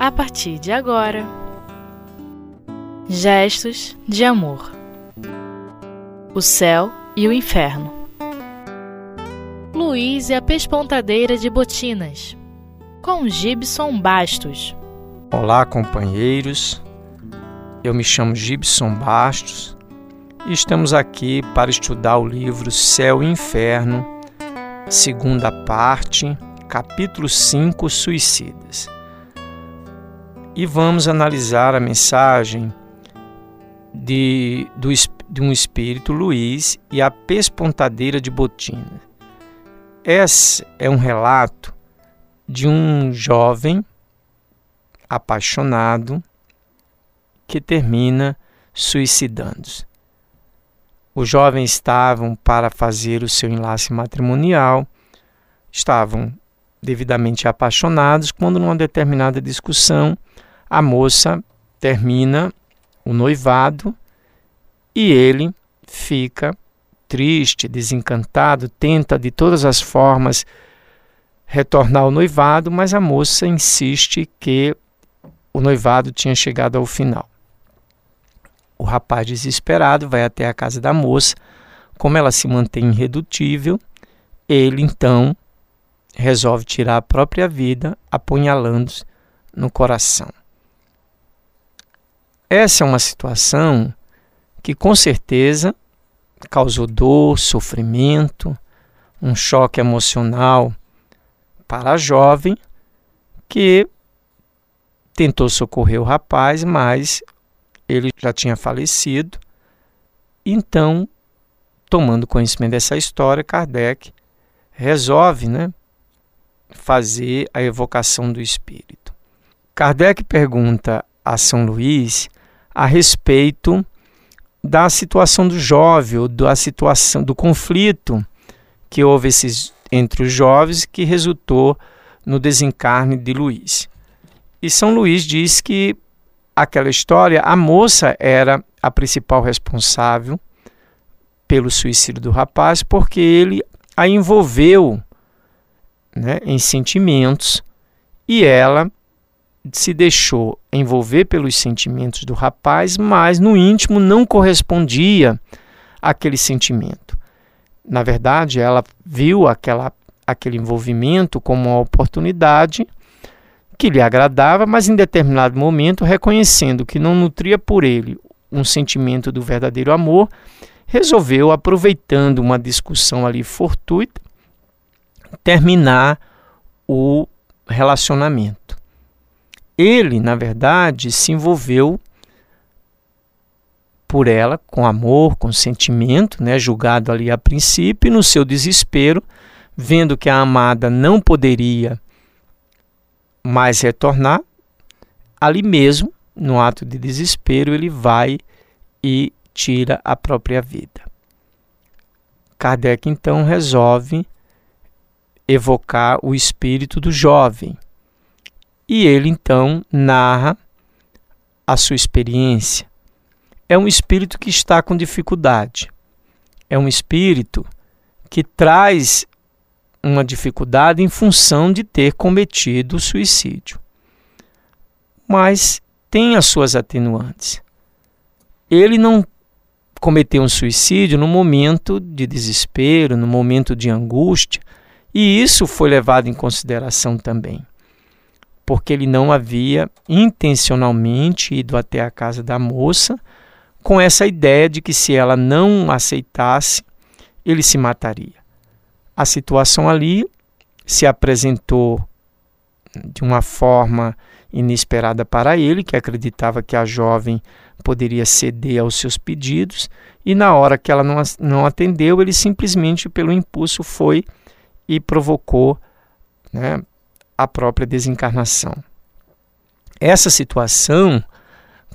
a partir de agora. Gestos de amor. O céu e o inferno. Luiz e a pespontadeira de botinas. Com Gibson Bastos. Olá, companheiros. Eu me chamo Gibson Bastos e estamos aqui para estudar o livro Céu e Inferno, segunda parte, capítulo 5, Suicidas. E vamos analisar a mensagem de, do, de um espírito Luiz e a pespontadeira de botina. Esse é um relato de um jovem apaixonado que termina suicidando-se. Os jovens estavam para fazer o seu enlace matrimonial, estavam devidamente apaixonados, quando numa determinada discussão a moça termina o noivado e ele fica triste, desencantado, tenta de todas as formas retornar ao noivado, mas a moça insiste que o noivado tinha chegado ao final. O rapaz, desesperado, vai até a casa da moça. Como ela se mantém irredutível, ele então resolve tirar a própria vida, apunhalando-se no coração. Essa é uma situação que com certeza causou dor, sofrimento, um choque emocional para a jovem que tentou socorrer o rapaz, mas ele já tinha falecido. Então, tomando conhecimento dessa história, Kardec resolve né, fazer a evocação do espírito. Kardec pergunta a São Luís a respeito da situação do jovem, da situação do conflito que houve esses, entre os jovens que resultou no desencarne de Luís. E São Luís diz que aquela história, a moça era a principal responsável pelo suicídio do rapaz, porque ele a envolveu né, em sentimentos e ela se deixou envolver pelos sentimentos do rapaz, mas no íntimo não correspondia àquele sentimento. Na verdade, ela viu aquela, aquele envolvimento como uma oportunidade que lhe agradava, mas em determinado momento, reconhecendo que não nutria por ele um sentimento do verdadeiro amor, resolveu, aproveitando uma discussão ali fortuita, terminar o relacionamento. Ele, na verdade, se envolveu por ela com amor, com sentimento, né, julgado ali a princípio, e no seu desespero, vendo que a amada não poderia mais retornar, ali mesmo, no ato de desespero, ele vai e tira a própria vida. Kardec então resolve evocar o espírito do jovem. E ele então narra a sua experiência. É um espírito que está com dificuldade. É um espírito que traz uma dificuldade em função de ter cometido o suicídio. Mas tem as suas atenuantes. Ele não cometeu um suicídio no momento de desespero, no momento de angústia, e isso foi levado em consideração também, porque ele não havia intencionalmente ido até a casa da moça com essa ideia de que se ela não aceitasse, ele se mataria. A situação ali se apresentou de uma forma inesperada para ele, que acreditava que a jovem poderia ceder aos seus pedidos, e na hora que ela não, atendeu, ele simplesmente, pelo impulso, foi e provocou né, a própria desencarnação. Essa situação,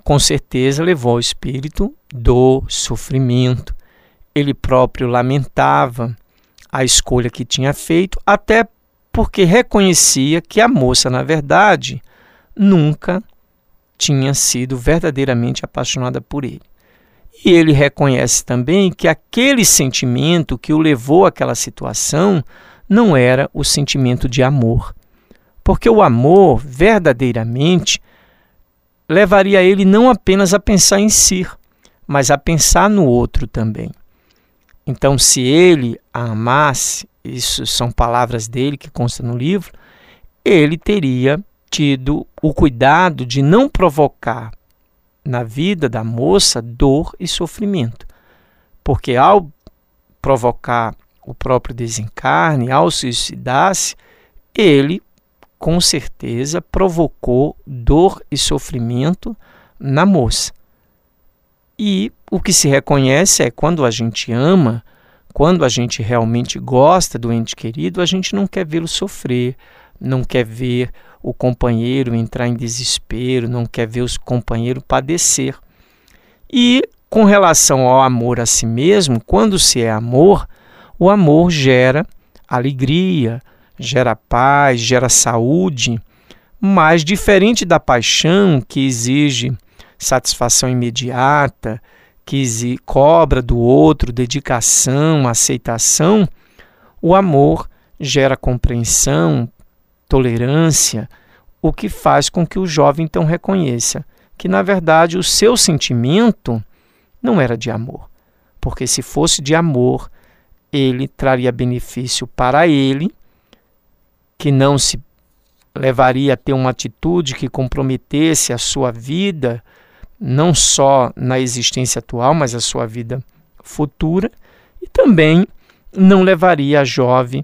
com certeza, levou ao espírito do sofrimento. Ele próprio lamentava a escolha que tinha feito, até porque reconhecia que a moça, na verdade, nunca tinha sido verdadeiramente apaixonada por ele. E ele reconhece também que aquele sentimento que o levou àquela situação não era o sentimento de amor, Porque o amor, verdadeiramente, levaria ele não apenas a pensar em si, mas a pensar no outro também. Então, se ele a amasse, isso são palavras dele que constam no livro, ele teria tido o cuidado de não provocar na vida da moça dor e sofrimento. Porque ao provocar o próprio desencarne, ao suicidar-se, ele com certeza provocou dor e sofrimento na moça. E o que se reconhece é quando a gente ama, quando a gente realmente gosta do ente querido, a gente não quer vê-lo sofrer, não quer ver o companheiro entrar em desespero, não quer ver o companheiro padecer. E com relação ao amor a si mesmo, quando se é amor, o amor gera alegria, gera paz, gera saúde, mas diferente da paixão que exige satisfação imediata, que cobra do outro dedicação, aceitação, o amor gera compreensão, tolerância, o que faz com que o jovem então reconheça que, na verdade, o seu sentimento não era de amor. Porque se fosse de amor, ele traria benefício para ele, que não se levaria a ter uma atitude que comprometesse a sua vida, não só na existência atual, mas a sua vida futura, e também não levaria a jovem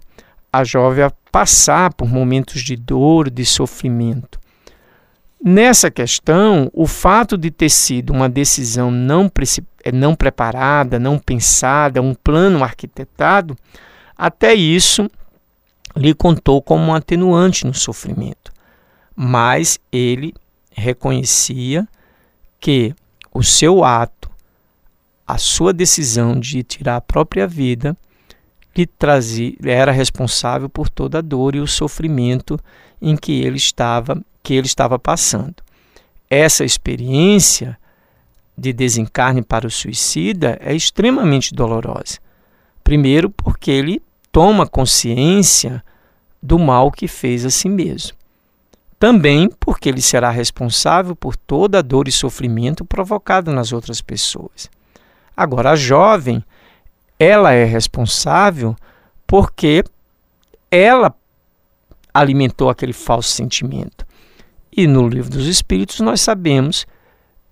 a jovem a passar por momentos de dor, de sofrimento. Nessa questão, o fato de ter sido uma decisão não, não preparada, não pensada, um plano arquitetado, até isso lhe contou como um atenuante no sofrimento. Mas ele reconhecia que o seu ato, a sua decisão de tirar a própria vida, lhe trazia, era responsável por toda a dor e o sofrimento em que ele estava, que ele estava passando. Essa experiência de desencarne para o suicida é extremamente dolorosa. Primeiro, porque ele toma consciência do mal que fez a si mesmo. Também porque ele será responsável por toda a dor e sofrimento provocado nas outras pessoas. Agora, a jovem, ela é responsável porque ela alimentou aquele falso sentimento. E no livro dos Espíritos nós sabemos,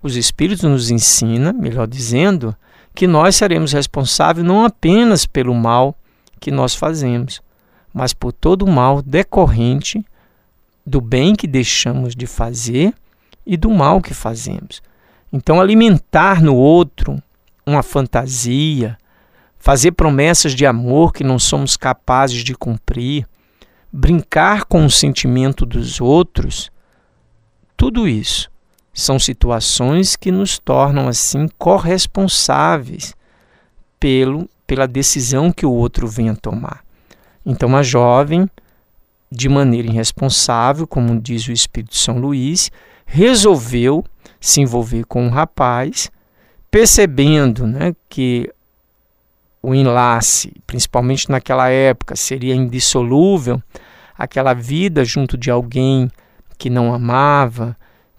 os Espíritos nos ensina, melhor dizendo, que nós seremos responsáveis não apenas pelo mal que nós fazemos, mas por todo o mal decorrente do bem que deixamos de fazer e do mal que fazemos. Então, alimentar no outro uma fantasia, fazer promessas de amor que não somos capazes de cumprir, brincar com o sentimento dos outros, tudo isso são situações que nos tornam assim corresponsáveis pelo, pela decisão que o outro venha tomar. Então, a jovem de maneira irresponsável, como diz o Espírito São Luís, resolveu se envolver com um rapaz, percebendo né, que o enlace, principalmente naquela época, seria indissolúvel, aquela vida junto de alguém que não amava,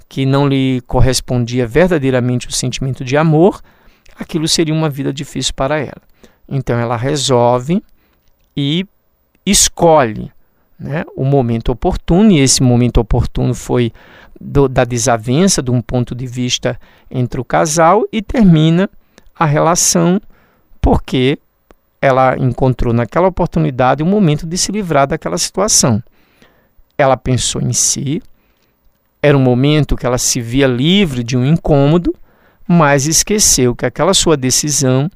que não lhe correspondia verdadeiramente o sentimento de amor, aquilo seria uma vida difícil para ela. Então ela resolve e escolhe né, o momento oportuno, e esse momento oportuno foi do, da desavença de um ponto de vista entre o casal e termina a relação porque ela encontrou naquela oportunidade o um momento de se livrar daquela situação. Ela pensou em si, era um momento que ela se via livre de um incômodo, mas esqueceu que aquela sua decisão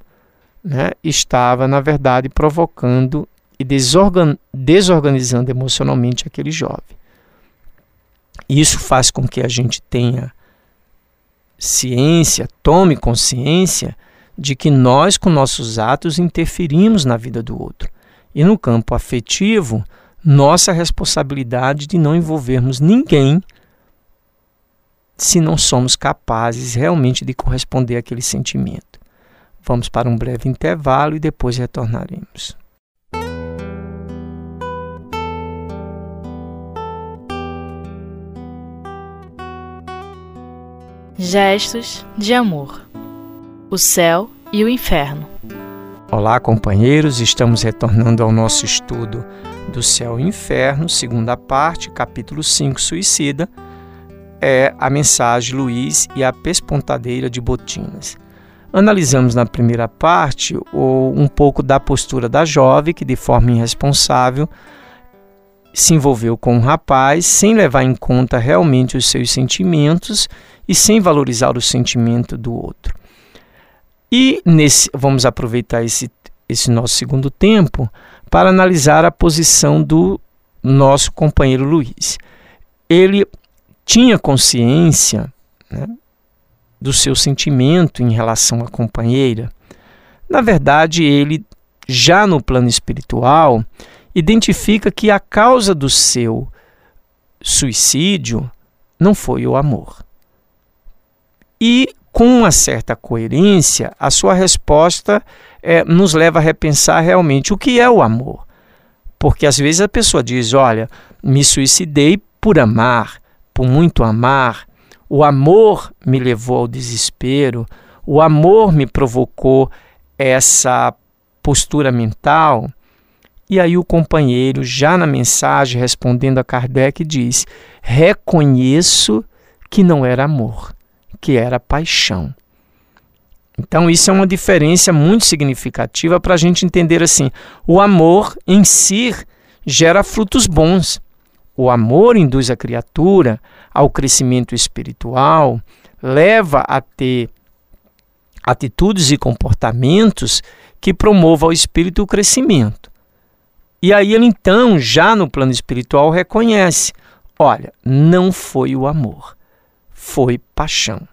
né, estava, na verdade, provocando e desorgan desorganizando emocionalmente aquele jovem. Isso faz com que a gente tenha ciência, tome consciência de que nós, com nossos atos, interferimos na vida do outro. E no campo afetivo, nossa responsabilidade de não envolvermos ninguém se não somos capazes realmente de corresponder àquele sentimento. Vamos para um breve intervalo e depois retornaremos. Gestos de amor. O céu e o inferno. Olá, companheiros, estamos retornando ao nosso estudo do céu e inferno, segunda parte, capítulo 5, suicida. É a mensagem Luiz e a pespontadeira de botinas. Analisamos na primeira parte um pouco da postura da jovem que, de forma irresponsável, se envolveu com um rapaz sem levar em conta realmente os seus sentimentos e sem valorizar o sentimento do outro. E nesse, vamos aproveitar esse, esse nosso segundo tempo para analisar a posição do nosso companheiro Luiz. Ele tinha consciência né, do seu sentimento em relação à companheira. Na verdade, ele, já no plano espiritual, identifica que a causa do seu suicídio não foi o amor. E, com uma certa coerência, a sua resposta é, nos leva a repensar realmente o que é o amor. Porque às vezes a pessoa diz: Olha, me suicidei por amar, por muito amar, o amor me levou ao desespero, o amor me provocou essa postura mental. E aí o companheiro, já na mensagem respondendo a Kardec, diz: reconheço que não era amor, que era paixão. Então, isso é uma diferença muito significativa para a gente entender assim: o amor em si gera frutos bons. O amor induz a criatura ao crescimento espiritual, leva a ter atitudes e comportamentos que promovam ao espírito o crescimento. E aí ele então, já no plano espiritual, reconhece: olha, não foi o amor, foi paixão.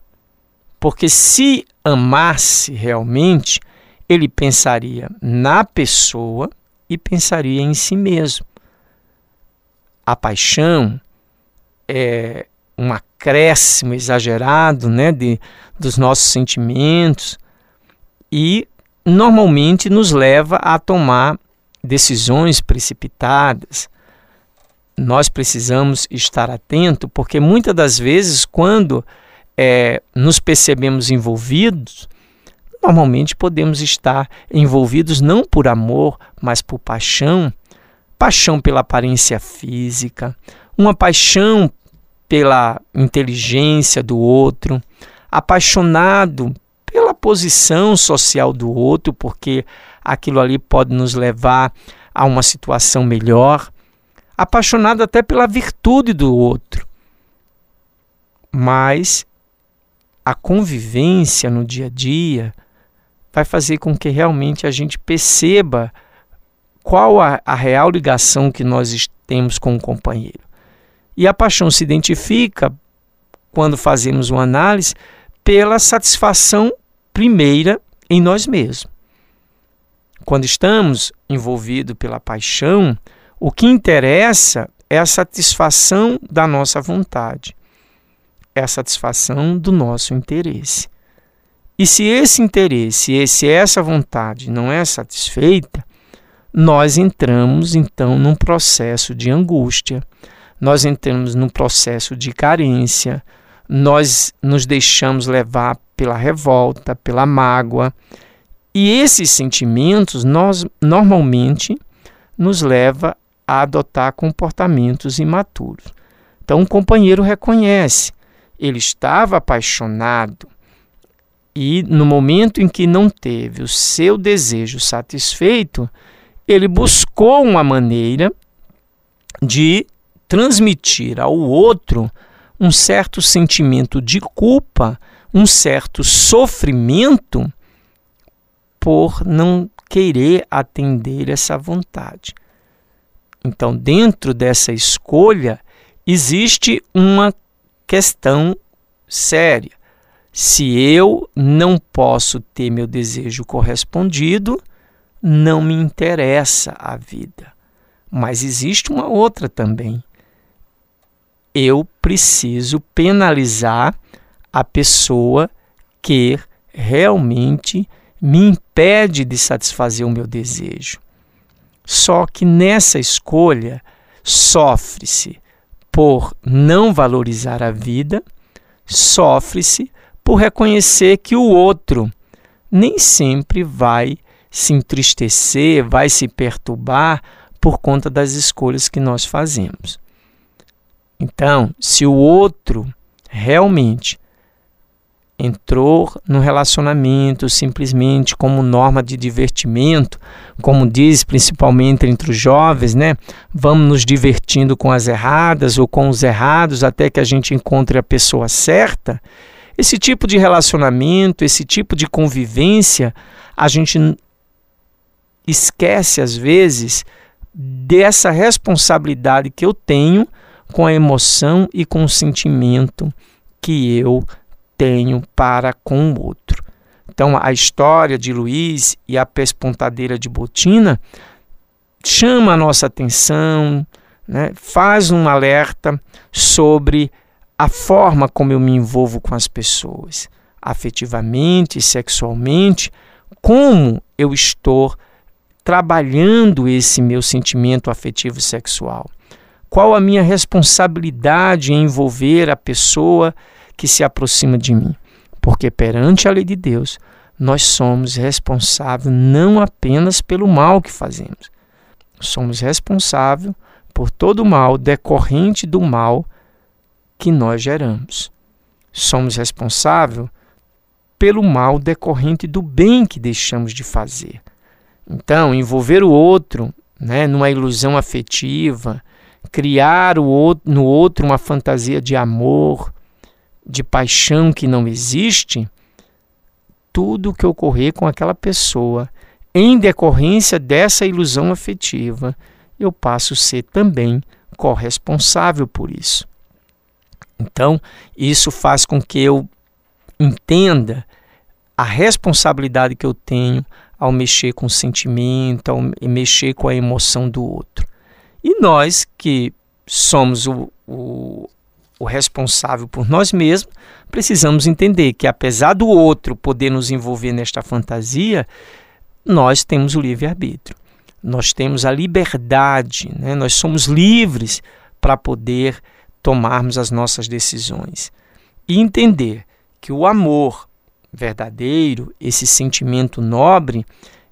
Porque se amasse realmente, ele pensaria na pessoa e pensaria em si mesmo. A paixão é um acréscimo exagerado né, de, dos nossos sentimentos e normalmente nos leva a tomar decisões precipitadas, nós precisamos estar atento, porque muitas das vezes, quando é, nos percebemos envolvidos, normalmente podemos estar envolvidos não por amor, mas por paixão paixão pela aparência física, uma paixão pela inteligência do outro, apaixonado pela posição social do outro, porque aquilo ali pode nos levar a uma situação melhor, apaixonado até pela virtude do outro. Mas a convivência no dia a dia vai fazer com que realmente a gente perceba qual a, a real ligação que nós temos com o companheiro. E a paixão se identifica, quando fazemos uma análise, pela satisfação primeira em nós mesmos. Quando estamos envolvidos pela paixão, o que interessa é a satisfação da nossa vontade, é a satisfação do nosso interesse. E se esse interesse, se essa vontade não é satisfeita, nós entramos então num processo de angústia, nós entramos num processo de carência, nós nos deixamos levar pela revolta, pela mágoa, e esses sentimentos nós normalmente nos leva a adotar comportamentos imaturos. Então o companheiro reconhece, ele estava apaixonado e no momento em que não teve o seu desejo satisfeito, ele buscou uma maneira de transmitir ao outro um certo sentimento de culpa, um certo sofrimento por não querer atender essa vontade. Então, dentro dessa escolha, existe uma questão séria. Se eu não posso ter meu desejo correspondido, não me interessa a vida. Mas existe uma outra também. Eu preciso penalizar a pessoa que realmente me impede de satisfazer o meu desejo. Só que nessa escolha sofre-se por não valorizar a vida, sofre-se por reconhecer que o outro nem sempre vai se entristecer, vai se perturbar por conta das escolhas que nós fazemos. Então, se o outro realmente entrou no relacionamento simplesmente como norma de divertimento, como diz principalmente entre os jovens, né? Vamos nos divertindo com as erradas ou com os errados até que a gente encontre a pessoa certa. Esse tipo de relacionamento, esse tipo de convivência, a gente esquece às vezes dessa responsabilidade que eu tenho com a emoção e com o sentimento que eu tenho para com o outro. Então, a história de Luiz e a pespontadeira de botina chama a nossa atenção, né? faz um alerta sobre a forma como eu me envolvo com as pessoas, afetivamente, sexualmente, como eu estou trabalhando esse meu sentimento afetivo sexual. Qual a minha responsabilidade em envolver a pessoa que se aproxima de mim? Porque perante a lei de Deus, nós somos responsáveis não apenas pelo mal que fazemos, somos responsáveis por todo o mal decorrente do mal que nós geramos. Somos responsáveis pelo mal decorrente do bem que deixamos de fazer. Então, envolver o outro né, numa ilusão afetiva, criar o outro, no outro uma fantasia de amor, de paixão que não existe, tudo o que ocorrer com aquela pessoa em decorrência dessa ilusão afetiva, eu passo a ser também corresponsável por isso. Então, isso faz com que eu entenda a responsabilidade que eu tenho ao mexer com o sentimento, ao mexer com a emoção do outro. E nós que somos o, o, o responsável por nós mesmos, precisamos entender que, apesar do outro poder nos envolver nesta fantasia, nós temos o livre-arbítrio. Nós temos a liberdade, né? nós somos livres para poder tomarmos as nossas decisões. E entender que o amor verdadeiro, esse sentimento nobre,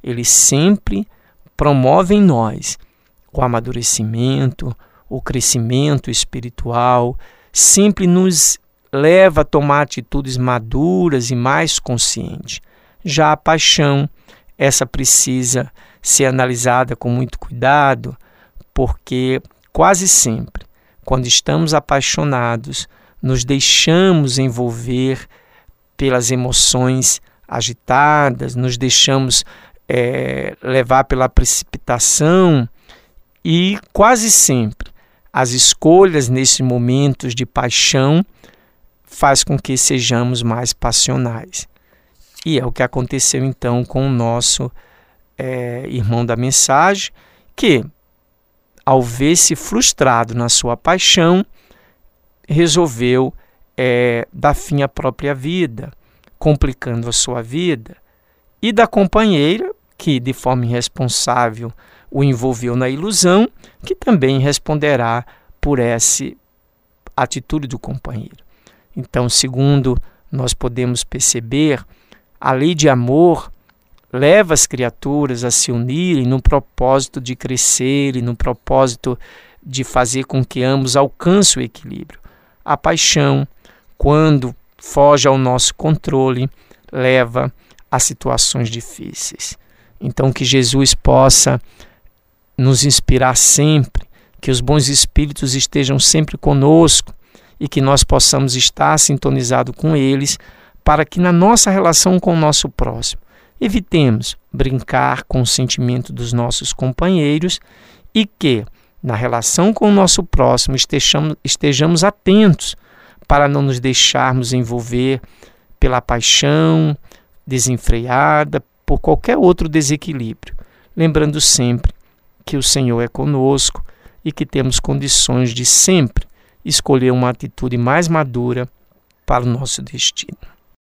ele sempre promove em nós o amadurecimento, o crescimento espiritual, sempre nos leva a tomar atitudes maduras e mais conscientes. Já a paixão, essa precisa ser analisada com muito cuidado, porque quase sempre quando estamos apaixonados, nos deixamos envolver pelas emoções agitadas, nos deixamos é, levar pela precipitação e quase sempre as escolhas nesses momentos de paixão faz com que sejamos mais passionais. E é o que aconteceu então com o nosso é, irmão da mensagem, que ao ver-se frustrado na sua paixão, resolveu é, dar fim à própria vida, complicando a sua vida, e da companheira, que de forma irresponsável o envolveu na ilusão, que também responderá por essa atitude do companheiro. Então, segundo nós podemos perceber, a lei de amor leva as criaturas a se unirem no propósito de crescer e no propósito de fazer com que ambos alcancem o equilíbrio. A paixão, quando foge ao nosso controle, leva a situações difíceis. Então, que Jesus possa nos inspirar sempre, que os bons espíritos estejam sempre conosco e que nós possamos estar sintonizados com eles, para que na nossa relação com o nosso próximo Evitemos brincar com o sentimento dos nossos companheiros e que, na relação com o nosso próximo, estejamos, estejamos atentos para não nos deixarmos envolver pela paixão desenfreada, por qualquer outro desequilíbrio. Lembrando sempre que o Senhor é conosco e que temos condições de sempre escolher uma atitude mais madura para o nosso destino.